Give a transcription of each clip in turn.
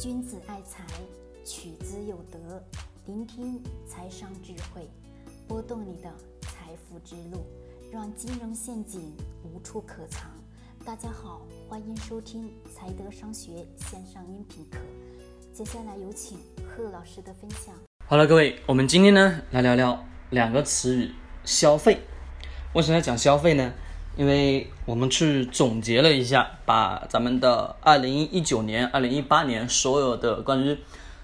君子爱财，取之有德。聆听财商智慧，拨动你的财富之路，让金融陷阱无处可藏。大家好，欢迎收听财德商学线上音频课。接下来有请贺老师的分享。好了，各位，我们今天呢来聊聊两个词语：消费。为什么要讲消费呢？因为我们去总结了一下，把咱们的二零一九年、二零一八年所有的关于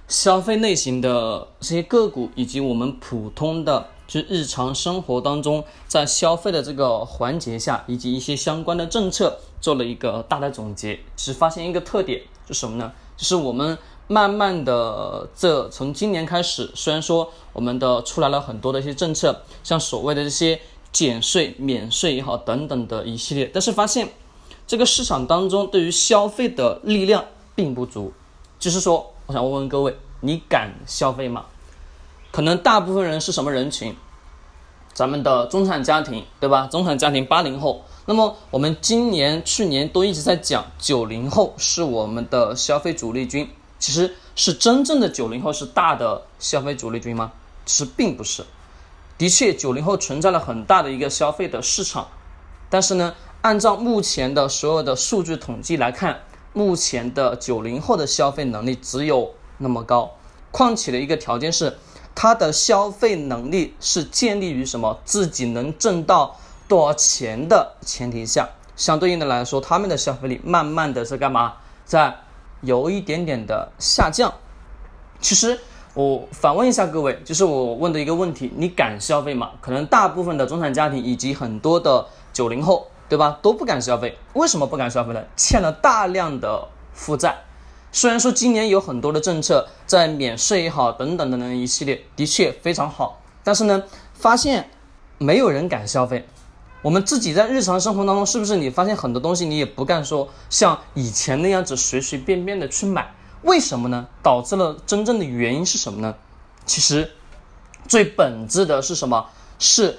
消费类型的这些个股，以及我们普通的就日常生活当中在消费的这个环节下，以及一些相关的政策，做了一个大的总结。只发现一个特点，是什么呢？就是我们慢慢的这从今年开始，虽然说我们的出来了很多的一些政策，像所谓的这些。减税、免税也好，等等的一系列，但是发现这个市场当中对于消费的力量并不足。就是说，我想问问各位，你敢消费吗？可能大部分人是什么人群？咱们的中产家庭，对吧？中产家庭八零后。那么我们今年、去年都一直在讲九零后是我们的消费主力军，其实是真正的九零后是大的消费主力军吗？其实并不是。的确，九零后存在了很大的一个消费的市场，但是呢，按照目前的所有的数据统计来看，目前的九零后的消费能力只有那么高。况且的一个条件是，他的消费能力是建立于什么？自己能挣到多少钱的前提下，相对应的来说，他们的消费力慢慢的是干嘛？在有一点点的下降。其实。我反问一下各位，就是我问的一个问题：你敢消费吗？可能大部分的中产家庭以及很多的九零后，对吧，都不敢消费。为什么不敢消费呢？欠了大量的负债。虽然说今年有很多的政策，在免税也好，等等等等一系列，的确非常好，但是呢，发现没有人敢消费。我们自己在日常生活当中，是不是你发现很多东西你也不敢说像以前那样子随随便便的去买？为什么呢？导致了真正的原因是什么呢？其实最本质的是什么？是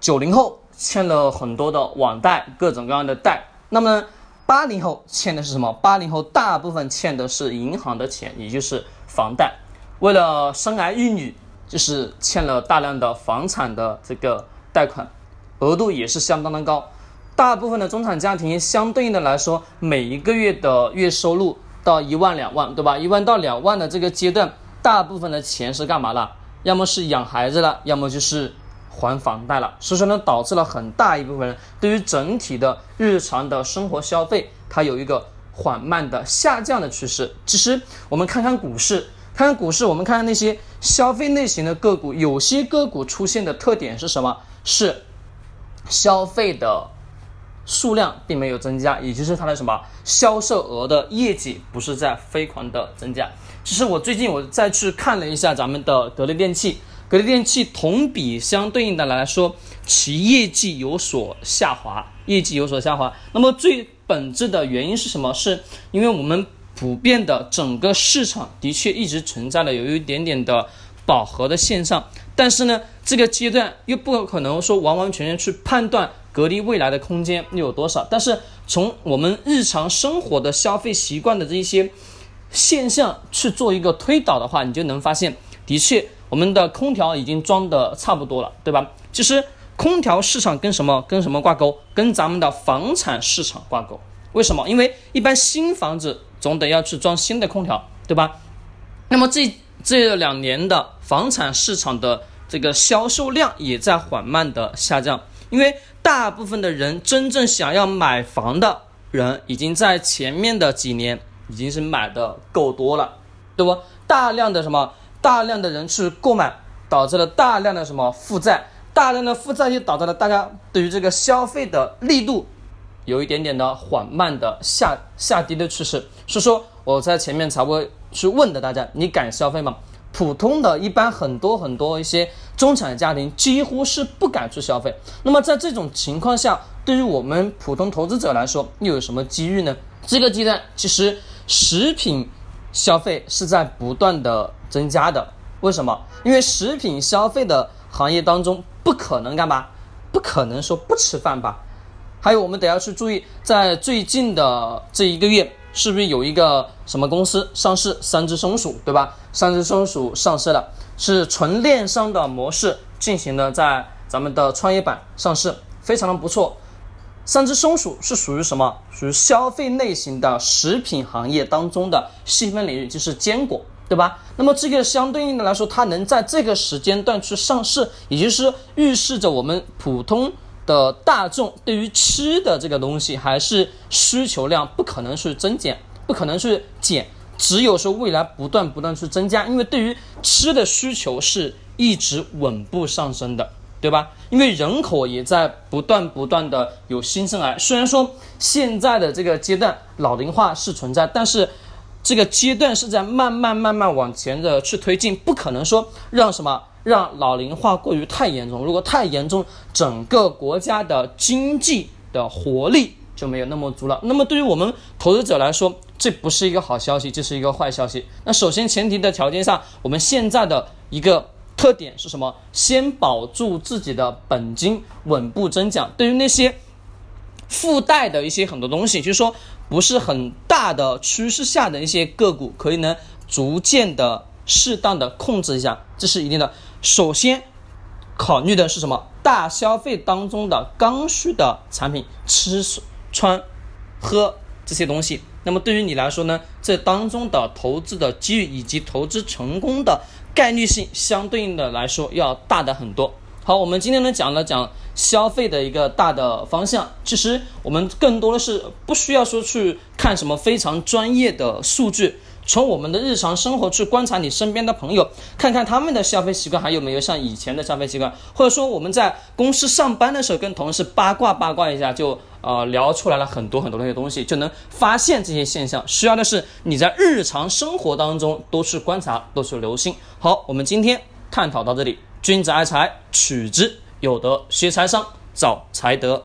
九零后欠了很多的网贷，各种各样的贷。那么八零后欠的是什么？八零后大部分欠的是银行的钱，也就是房贷。为了生儿育女，就是欠了大量的房产的这个贷款，额度也是相当的高。大部分的中产家庭相对应的来说，每一个月的月收入。到一万两万，对吧？一万到两万的这个阶段，大部分的钱是干嘛了？要么是养孩子了，要么就是还房贷了。所以说呢，导致了很大一部分人对于整体的日常的生活消费，它有一个缓慢的下降的趋势。其实我们看看股市，看看股市，我们看看那些消费类型的个股，有些个股出现的特点是什么？是消费的。数量并没有增加，也就是它的什么销售额的业绩不是在飞狂的增加。其实我最近我再去看了一下咱们的格力电器，格力电器同比相对应的来说，其业绩有所下滑，业绩有所下滑。那么最本质的原因是什么？是因为我们普遍的整个市场的确一直存在了有一点点的饱和的现象，但是呢，这个阶段又不可能说完完全全去判断。隔离未来的空间又有多少？但是从我们日常生活的消费习惯的这一些现象去做一个推导的话，你就能发现，的确我们的空调已经装的差不多了，对吧？其实空调市场跟什么跟什么挂钩？跟咱们的房产市场挂钩。为什么？因为一般新房子总得要去装新的空调，对吧？那么这这两年的房产市场的这个销售量也在缓慢的下降。因为大部分的人真正想要买房的人，已经在前面的几年已经是买的够多了，对不？大量的什么？大量的人去购买，导致了大量的什么负债？大量的负债就导致了大家对于这个消费的力度有一点点的缓慢的下下跌的趋势。所以说我在前面才会去问的大家，你敢消费吗？普通的一般很多很多一些中产家庭几乎是不敢去消费。那么在这种情况下，对于我们普通投资者来说，又有什么机遇呢？这个阶段其实食品消费是在不断的增加的。为什么？因为食品消费的行业当中不可能干嘛？不可能说不吃饭吧？还有我们得要去注意，在最近的这一个月，是不是有一个什么公司上市？三只松鼠，对吧？三只松鼠上市了，是纯链商的模式进行的，在咱们的创业板上市，非常的不错。三只松鼠是属于什么？属于消费类型的食品行业当中的细分领域，就是坚果，对吧？那么这个相对应的来说，它能在这个时间段去上市，也就是预示着我们普通的大众对于吃的这个东西还是需求量不可能是增减，不可能是减，只有说未来不断不断去增加，因为对于吃的需求是一直稳步上升的。对吧？因为人口也在不断不断的有新生儿，虽然说现在的这个阶段老龄化是存在，但是这个阶段是在慢慢慢慢往前的去推进，不可能说让什么让老龄化过于太严重。如果太严重，整个国家的经济的活力就没有那么足了。那么对于我们投资者来说，这不是一个好消息，这是一个坏消息。那首先前提的条件下，我们现在的一个。特点是什么？先保住自己的本金，稳步增长。对于那些附带的一些很多东西，就是说不是很大的趋势下的一些个股，可以呢逐渐的、适当的控制一下，这是一定的。首先考虑的是什么？大消费当中的刚需的产品，吃、穿、喝这些东西。那么对于你来说呢，这当中的投资的机遇以及投资成功的。概率性相对应的来说要大的很多。好，我们今天呢讲了讲消费的一个大的方向。其实我们更多的是不需要说去看什么非常专业的数据。从我们的日常生活去观察你身边的朋友，看看他们的消费习惯还有没有像以前的消费习惯，或者说我们在公司上班的时候跟同事八卦八卦一下，就呃聊出来了很多很多那些东西，就能发现这些现象。需要的是你在日常生活当中多去观察，多去留心。好，我们今天探讨到这里。君子爱财，取之有德；学财商，找财德。